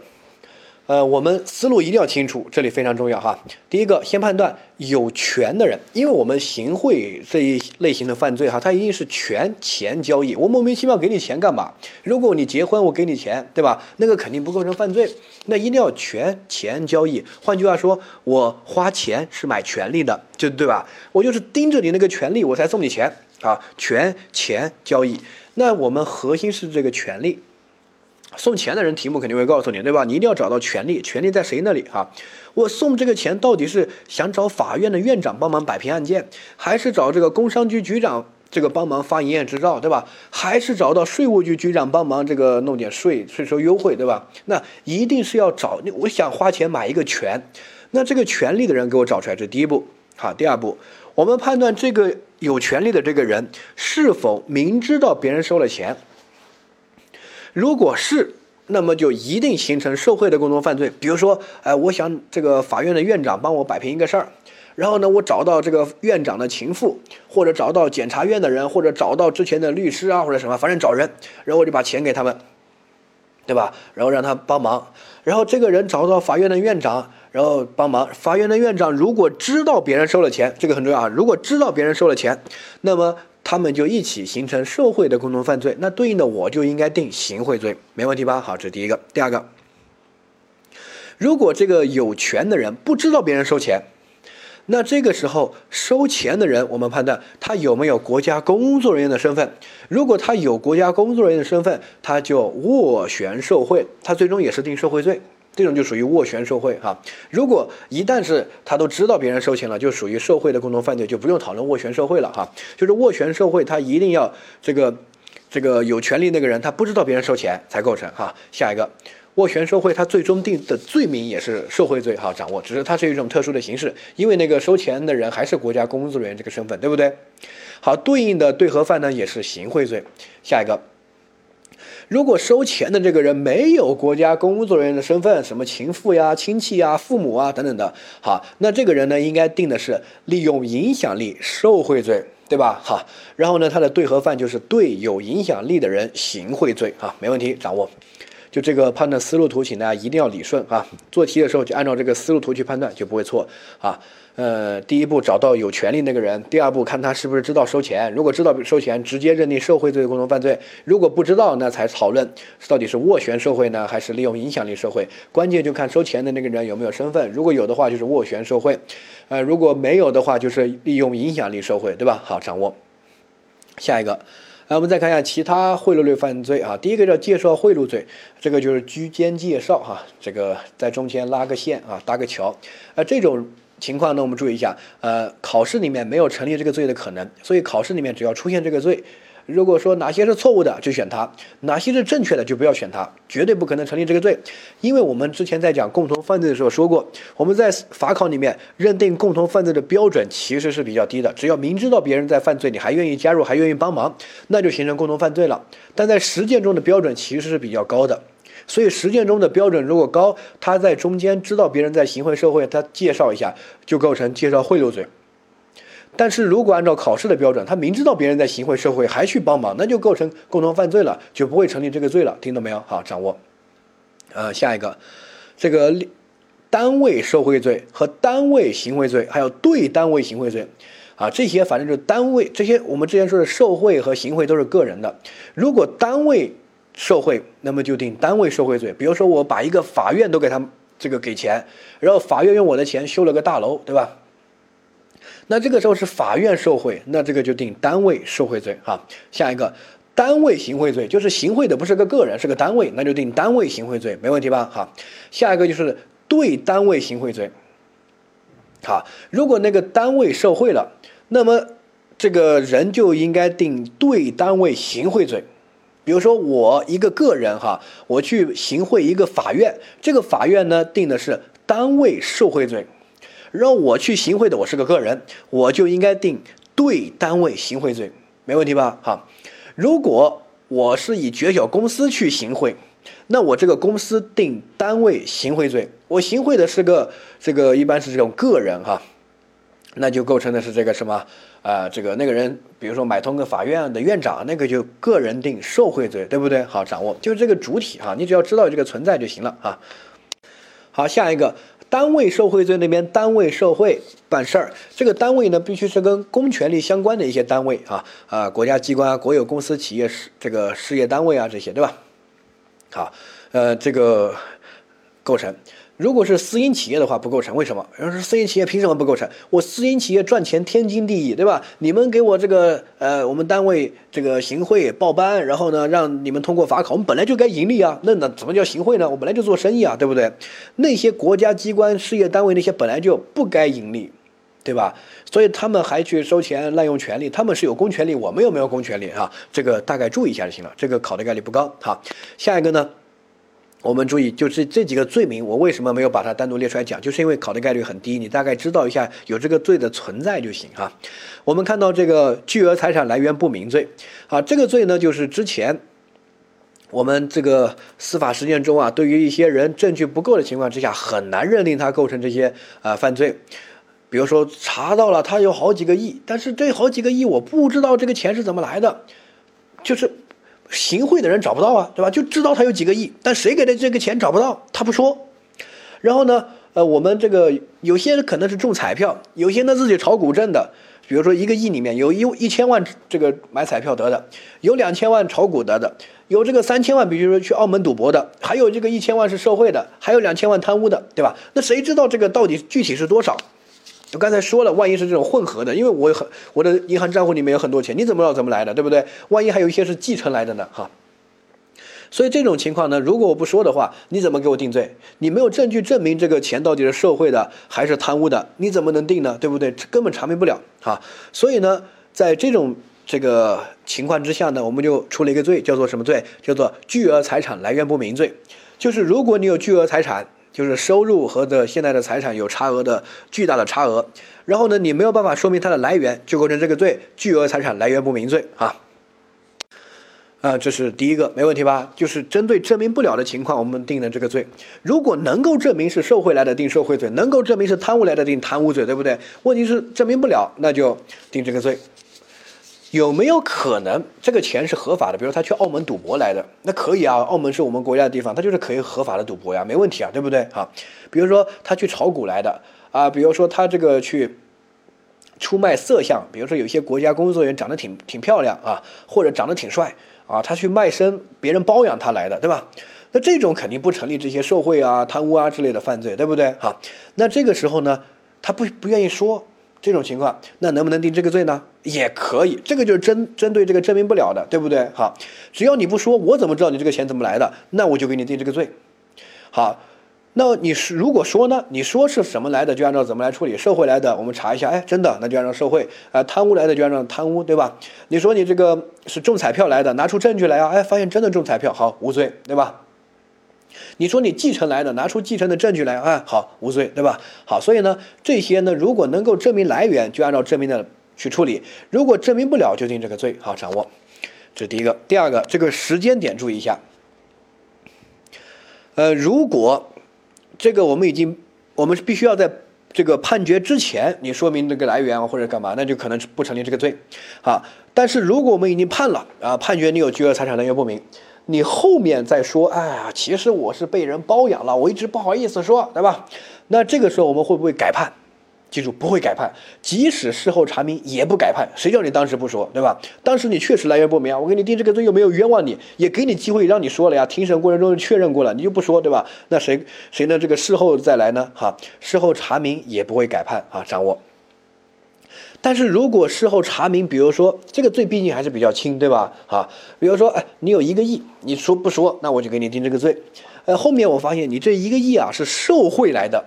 呃，我们思路一定要清楚，这里非常重要哈。第一个，先判断有权的人，因为我们行贿这一类型的犯罪哈，它一定是权钱交易。我莫名其妙给你钱干嘛？如果你结婚，我给你钱，对吧？那个肯定不构成犯罪。那一定要权钱交易。换句话说，我花钱是买权利的，就对吧？我就是盯着你那个权利，我才送你钱啊。权钱交易，那我们核心是这个权利。送钱的人题目肯定会告诉你，对吧？你一定要找到权利，权利在谁那里哈？我送这个钱到底是想找法院的院长帮忙摆平案件，还是找这个工商局局长这个帮忙发营业执照，对吧？还是找到税务局局长帮忙这个弄点税税收优惠，对吧？那一定是要找我想花钱买一个权，那这个权利的人给我找出来，这第一步。好，第二步，我们判断这个有权利的这个人是否明知道别人收了钱。如果是，那么就一定形成受贿的共同犯罪。比如说，哎，我想这个法院的院长帮我摆平一个事儿，然后呢，我找到这个院长的情妇，或者找到检察院的人，或者找到之前的律师啊，或者什么，反正找人，然后我就把钱给他们，对吧？然后让他帮忙，然后这个人找到法院的院长，然后帮忙。法院的院长如果知道别人收了钱，这个很重要啊。如果知道别人收了钱，那么。他们就一起形成受贿的共同犯罪，那对应的我就应该定行贿罪，没问题吧？好，这是第一个。第二个，如果这个有权的人不知道别人收钱，那这个时候收钱的人，我们判断他有没有国家工作人员的身份。如果他有国家工作人员的身份，他就斡旋受贿，他最终也是定受贿罪。这种就属于斡旋受贿哈。如果一旦是他都知道别人收钱了，就属于受贿的共同犯罪，就不用讨论斡旋受贿了哈。就是斡旋受贿，他一定要这个这个有权利那个人他不知道别人收钱才构成哈。下一个，斡旋受贿，他最终定的罪名也是受贿罪哈。掌握，只是它是一种特殊的形式，因为那个收钱的人还是国家工作人员这个身份，对不对？好，对应的对合犯呢也是行贿罪。下一个。如果收钱的这个人没有国家工作人员的身份，什么情妇呀、亲戚呀、父母啊等等的，好，那这个人呢，应该定的是利用影响力受贿罪，对吧？好，然后呢，他的对合犯就是对有影响力的人行贿罪，啊，没问题，掌握。就这个判断思路图，请大家一定要理顺啊！做题的时候就按照这个思路图去判断，就不会错啊。呃，第一步找到有权利那个人，第二步看他是不是知道收钱。如果知道收钱，直接认定受贿罪共同犯罪；如果不知道，那才讨论到底是斡旋受贿呢，还是利用影响力受贿。关键就看收钱的那个人有没有身份，如果有的话就是斡旋受贿，呃，如果没有的话就是利用影响力受贿，对吧？好，掌握。下一个。来，我们再看一下其他贿赂类犯罪啊。第一个叫介绍贿赂罪，这个就是居间介绍哈，这个在中间拉个线啊，搭个桥。啊，这种情况呢，我们注意一下，呃，考试里面没有成立这个罪的可能，所以考试里面只要出现这个罪。如果说哪些是错误的，就选它；哪些是正确的，就不要选它。绝对不可能成立这个罪，因为我们之前在讲共同犯罪的时候说过，我们在法考里面认定共同犯罪的标准其实是比较低的。只要明知道别人在犯罪，你还愿意加入，还愿意帮忙，那就形成共同犯罪了。但在实践中的标准其实是比较高的，所以实践中的标准如果高，他在中间知道别人在行贿受贿，他介绍一下就构成介绍贿赂罪。但是如果按照考试的标准，他明知道别人在行贿受贿还去帮忙，那就构成共同犯罪了，就不会成立这个罪了。听懂没有？好，掌握。呃，下一个，这个单位受贿罪和单位行贿罪，还有对单位行贿罪，啊，这些反正就是单位，这些我们之前说的受贿和行贿都是个人的。如果单位受贿，那么就定单位受贿罪。比如说我把一个法院都给他这个给钱，然后法院用我的钱修了个大楼，对吧？那这个时候是法院受贿，那这个就定单位受贿罪哈。下一个，单位行贿罪，就是行贿的不是个个人，是个单位，那就定单位行贿罪，没问题吧？哈。下一个就是对单位行贿罪。好，如果那个单位受贿了，那么这个人就应该定对单位行贿罪。比如说我一个个人哈，我去行贿一个法院，这个法院呢定的是单位受贿罪。让我去行贿的，我是个个人，我就应该定对单位行贿罪，没问题吧？哈，如果我是以绝小公司去行贿，那我这个公司定单位行贿罪，我行贿的是个这个一般是这种个人哈，那就构成的是这个什么啊？这个那个人，比如说买通个法院的院长，那个就个人定受贿罪，对不对？好，掌握就是这个主体哈，你只要知道这个存在就行了啊。好，下一个。单位受贿罪那边，单位受贿办事儿，这个单位呢，必须是跟公权力相关的一些单位啊啊，国家机关啊、国有公司、企业事这个事业单位啊，这些对吧？好，呃，这个构成。如果是私营企业的话，不构成。为什么？要是私营企业，凭什么不构成？我私营企业赚钱天经地义，对吧？你们给我这个呃，我们单位这个行贿报班，然后呢，让你们通过法考，我们本来就该盈利啊。那那怎么叫行贿呢？我本来就做生意啊，对不对？那些国家机关、事业单位那些本来就不该盈利，对吧？所以他们还去收钱、滥用权力，他们是有公权力，我们又没有公权力啊。这个大概注意一下就行了。这个考的概率不高。好，下一个呢？我们注意，就是这几个罪名，我为什么没有把它单独列出来讲？就是因为考的概率很低，你大概知道一下有这个罪的存在就行哈。我们看到这个巨额财产来源不明罪，啊，这个罪呢，就是之前我们这个司法实践中啊，对于一些人证据不够的情况之下，很难认定他构成这些啊犯罪。比如说查到了他有好几个亿，但是这好几个亿我不知道这个钱是怎么来的，就是。行贿的人找不到啊，对吧？就知道他有几个亿，但谁给的这个钱找不到，他不说。然后呢，呃，我们这个有些可能是中彩票，有些呢自己炒股挣的。比如说一个亿里面有一一千万这个买彩票得的，有两千万炒股得的，有这个三千万，比如说去澳门赌博的，还有这个一千万是受贿的，还有两千万贪污的，对吧？那谁知道这个到底具体是多少？我刚才说了，万一是这种混合的，因为我很我的银行账户里面有很多钱，你怎么知道怎么来的，对不对？万一还有一些是继承来的呢，哈。所以这种情况呢，如果我不说的话，你怎么给我定罪？你没有证据证明这个钱到底是受贿的还是贪污的，你怎么能定呢？对不对？根本查明不了，哈。所以呢，在这种这个情况之下呢，我们就出了一个罪，叫做什么罪？叫做巨额财产来源不明罪。就是如果你有巨额财产。就是收入和的现在的财产有差额的巨大的差额，然后呢，你没有办法说明它的来源，就构成这个罪，巨额财产来源不明罪啊。啊，这是第一个，没问题吧？就是针对证明不了的情况，我们定的这个罪。如果能够证明是受贿来的，定受贿罪；能够证明是贪污来的，定贪污罪，对不对？问题是证明不了，那就定这个罪。有没有可能这个钱是合法的？比如他去澳门赌博来的，那可以啊，澳门是我们国家的地方，他就是可以合法的赌博呀，没问题啊，对不对？啊，比如说他去炒股来的啊，比如说他这个去出卖色相，比如说有些国家工作人员长得挺挺漂亮啊，或者长得挺帅啊，他去卖身，别人包养他来的，对吧？那这种肯定不成立这些受贿啊、贪污啊之类的犯罪，对不对？好，那这个时候呢，他不不愿意说。这种情况，那能不能定这个罪呢？也可以，这个就是针针对这个证明不了的，对不对？好，只要你不说，我怎么知道你这个钱怎么来的？那我就给你定这个罪。好，那你是如果说呢？你说是什么来的，就按照怎么来处理。受贿来的，我们查一下，哎，真的，那就按照受贿；啊，贪污来的就按照贪污，对吧？你说你这个是中彩票来的，拿出证据来啊，哎，发现真的中彩票，好，无罪，对吧？你说你继承来的，拿出继承的证据来啊，好，无罪，对吧？好，所以呢，这些呢，如果能够证明来源，就按照证明的去处理；如果证明不了，就定这个罪。好，掌握，这是第一个。第二个，这个时间点注意一下。呃，如果这个我们已经，我们是必须要在这个判决之前，你说明这个来源或者干嘛，那就可能不成立这个罪。好，但是如果我们已经判了啊，判决你有巨额财产来源不明。你后面再说，哎呀，其实我是被人包养了，我一直不好意思说，对吧？那这个时候我们会不会改判？记住不会改判，即使事后查明也不改判。谁叫你当时不说，对吧？当时你确实来源不明啊，我给你定这个罪又没有冤枉你，也给你机会让你说了呀。庭审过程中确认过了，你就不说，对吧？那谁谁呢？这个事后再来呢？哈，事后查明也不会改判啊，掌握。但是如果事后查明，比如说这个罪毕竟还是比较轻，对吧？啊，比如说哎，你有一个亿，你说不说，那我就给你定这个罪。呃，后面我发现你这一个亿啊是受贿来的。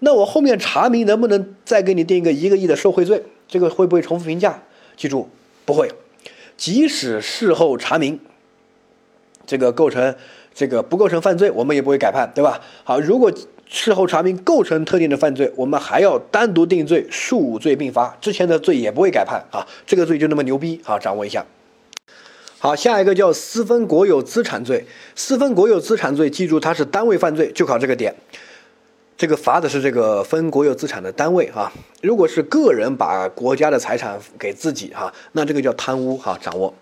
那我后面查明能不能再给你定一个一个亿的受贿罪？这个会不会重复评价？记住，不会。即使事后查明，这个构成这个不构成犯罪，我们也不会改判，对吧？好，如果事后查明构成特定的犯罪，我们还要单独定罪，数罪并罚，之前的罪也不会改判啊。这个罪就那么牛逼啊，掌握一下。好，下一个叫私分国有资产罪。私分国有资产罪，记住它是单位犯罪，就考这个点。这个罚的是这个分国有资产的单位哈，如果是个人把国家的财产给自己哈，那这个叫贪污哈。掌握，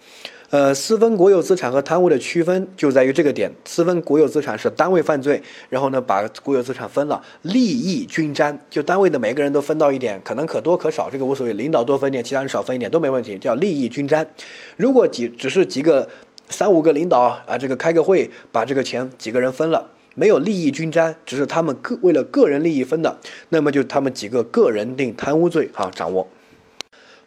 呃，私分国有资产和贪污的区分就在于这个点。私分国有资产是单位犯罪，然后呢把国有资产分了，利益均沾，就单位的每个人都分到一点，可能可多可少，这个无所谓，领导多分点，其他人少分一点都没问题，叫利益均沾。如果几只是几个三五个领导啊，这个开个会把这个钱几个人分了。没有利益均沾，只是他们个为了个人利益分的，那么就他们几个个人定贪污罪哈，掌握。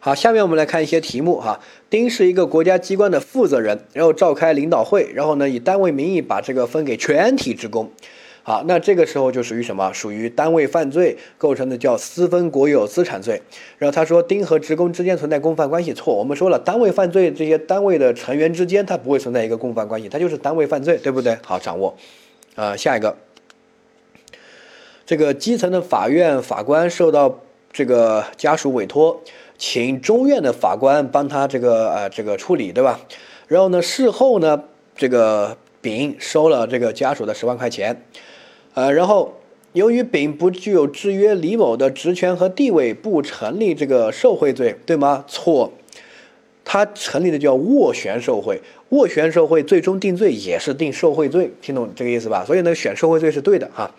好，下面我们来看一些题目哈。丁是一个国家机关的负责人，然后召开领导会，然后呢以单位名义把这个分给全体职工。好，那这个时候就属于什么？属于单位犯罪构成的叫私分国有资产罪。然后他说丁和职工之间存在共犯关系，错。我们说了，单位犯罪这些单位的成员之间，它不会存在一个共犯关系，它就是单位犯罪，对不对？好，掌握。呃，下一个，这个基层的法院法官受到这个家属委托，请中院的法官帮他这个呃这个处理，对吧？然后呢，事后呢，这个丙收了这个家属的十万块钱，呃，然后由于丙不具有制约李某的职权和地位，不成立这个受贿罪，对吗？错。他成立的叫斡旋受贿，斡旋受贿最终定罪也是定受贿罪，听懂这个意思吧？所以呢，选受贿罪是对的哈。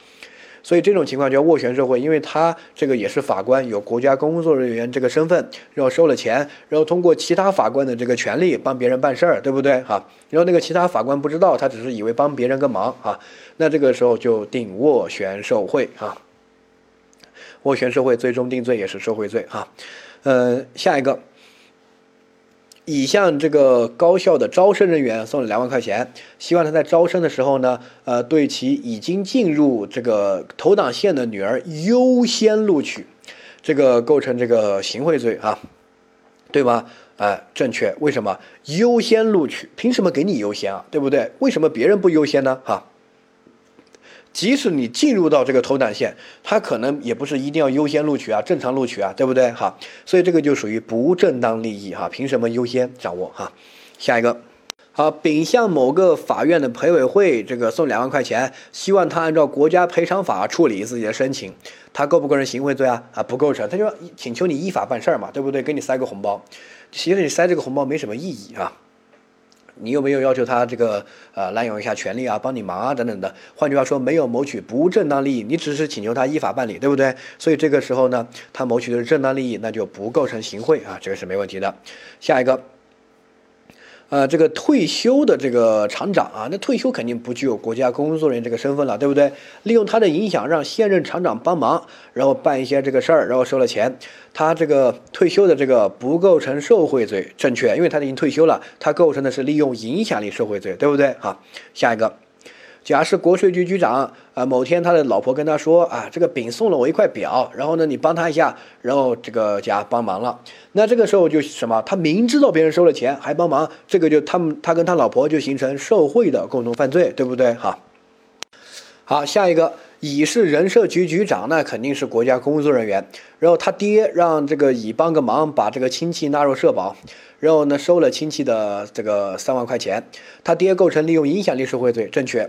所以这种情况叫斡旋受贿，因为他这个也是法官，有国家工作人员这个身份，然后收了钱，然后通过其他法官的这个权利帮别人办事儿，对不对哈？然后那个其他法官不知道，他只是以为帮别人个忙啊，那这个时候就定斡旋受贿啊。斡旋受贿最终定罪也是受贿罪哈。呃，下一个。已向这个高校的招生人员送了两万块钱，希望他在招生的时候呢，呃，对其已经进入这个投档线的女儿优先录取，这个构成这个行贿罪啊，对吗？哎，正确。为什么优先录取？凭什么给你优先啊？对不对？为什么别人不优先呢？哈。即使你进入到这个投档线，他可能也不是一定要优先录取啊，正常录取啊，对不对？哈，所以这个就属于不正当利益哈，凭什么优先掌握哈？下一个，好，丙向某个法院的陪委会这个送两万块钱，希望他按照国家赔偿法处理自己的申请，他构不构成行贿罪啊？啊，不构成，他就请求你依法办事儿嘛，对不对？给你塞个红包，其实你塞这个红包没什么意义啊。你有没有要求他这个呃滥用一下权利啊，帮你忙啊等等的？换句话说，没有谋取不正当利益，你只是请求他依法办理，对不对？所以这个时候呢，他谋取的是正当利益，那就不构成行贿啊，这个是没问题的。下一个。呃，这个退休的这个厂长啊，那退休肯定不具有国家工作人员这个身份了，对不对？利用他的影响让现任厂长帮忙，然后办一些这个事儿，然后收了钱，他这个退休的这个不构成受贿罪，正确，因为他已经退休了，他构成的是利用影响力受贿罪，对不对？好，下一个。甲是国税局局长啊，某天他的老婆跟他说啊，这个丙送了我一块表，然后呢，你帮他一下，然后这个甲帮忙了，那这个时候就什么？他明知道别人收了钱还帮忙，这个就他们他跟他老婆就形成受贿的共同犯罪，对不对？哈，好，下一个乙是人社局局长，那肯定是国家工作人员，然后他爹让这个乙帮个忙，把这个亲戚纳入社保，然后呢收了亲戚的这个三万块钱，他爹构成利用影响力受贿罪，正确。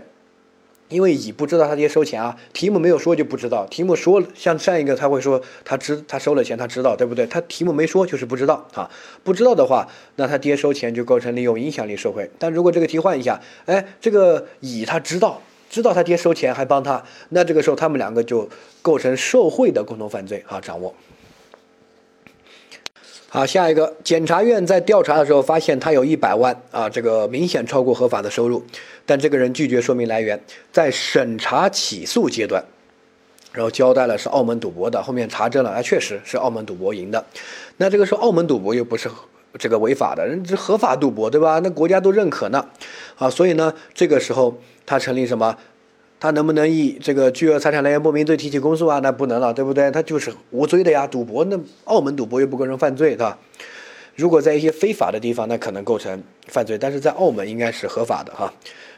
因为乙不知道他爹收钱啊，题目没有说就不知道。题目说像上一个他会说他知他收了钱他知道对不对？他题目没说就是不知道啊，不知道的话，那他爹收钱就构成利用影响力受贿。但如果这个题换一下，哎，这个乙他知道知道他爹收钱还帮他，那这个时候他们两个就构成受贿的共同犯罪啊，掌握。好，下一个，检察院在调查的时候发现他有一百万啊，这个明显超过合法的收入，但这个人拒绝说明来源，在审查起诉阶段，然后交代了是澳门赌博的，后面查证了，哎，确实是澳门赌博赢的，那这个时候澳门赌博又不是这个违法的，人这合法赌博对吧？那国家都认可呢，啊，所以呢，这个时候他成立什么？他能不能以这个巨额财产来源不明罪提起公诉啊？那不能了，对不对？他就是无罪的呀，赌博那澳门赌博又不构成犯罪，对吧？如果在一些非法的地方，那可能构成犯罪，但是在澳门应该是合法的哈，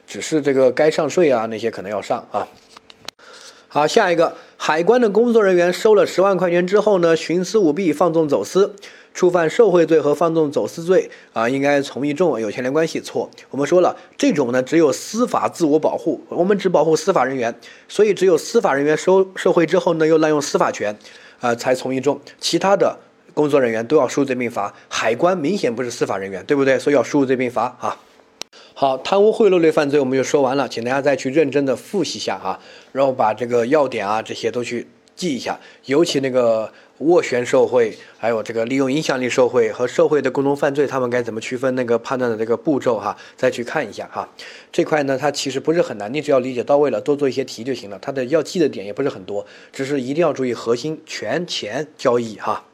只是这个该上税啊那些可能要上啊。好，下一个，海关的工作人员收了十万块钱之后呢，徇私舞弊，放纵走私。触犯受贿罪和放纵走私罪啊，应该从一重，有牵连关系。错，我们说了，这种呢只有司法自我保护，我们只保护司法人员，所以只有司法人员收受贿之后呢，又滥用司法权，啊，才从一重。其他的工作人员都要数罪并罚。海关明显不是司法人员，对不对？所以要数罪并罚啊。好，贪污贿赂类犯罪我们就说完了，请大家再去认真的复习一下啊，然后把这个要点啊这些都去记一下，尤其那个。斡旋受贿，还有这个利用影响力受贿和受贿的共同犯罪，他们该怎么区分？那个判断的这个步骤哈，再去看一下哈。这块呢，它其实不是很难，你只要理解到位了，多做一些题就行了。它的要记的点也不是很多，只是一定要注意核心权钱交易哈。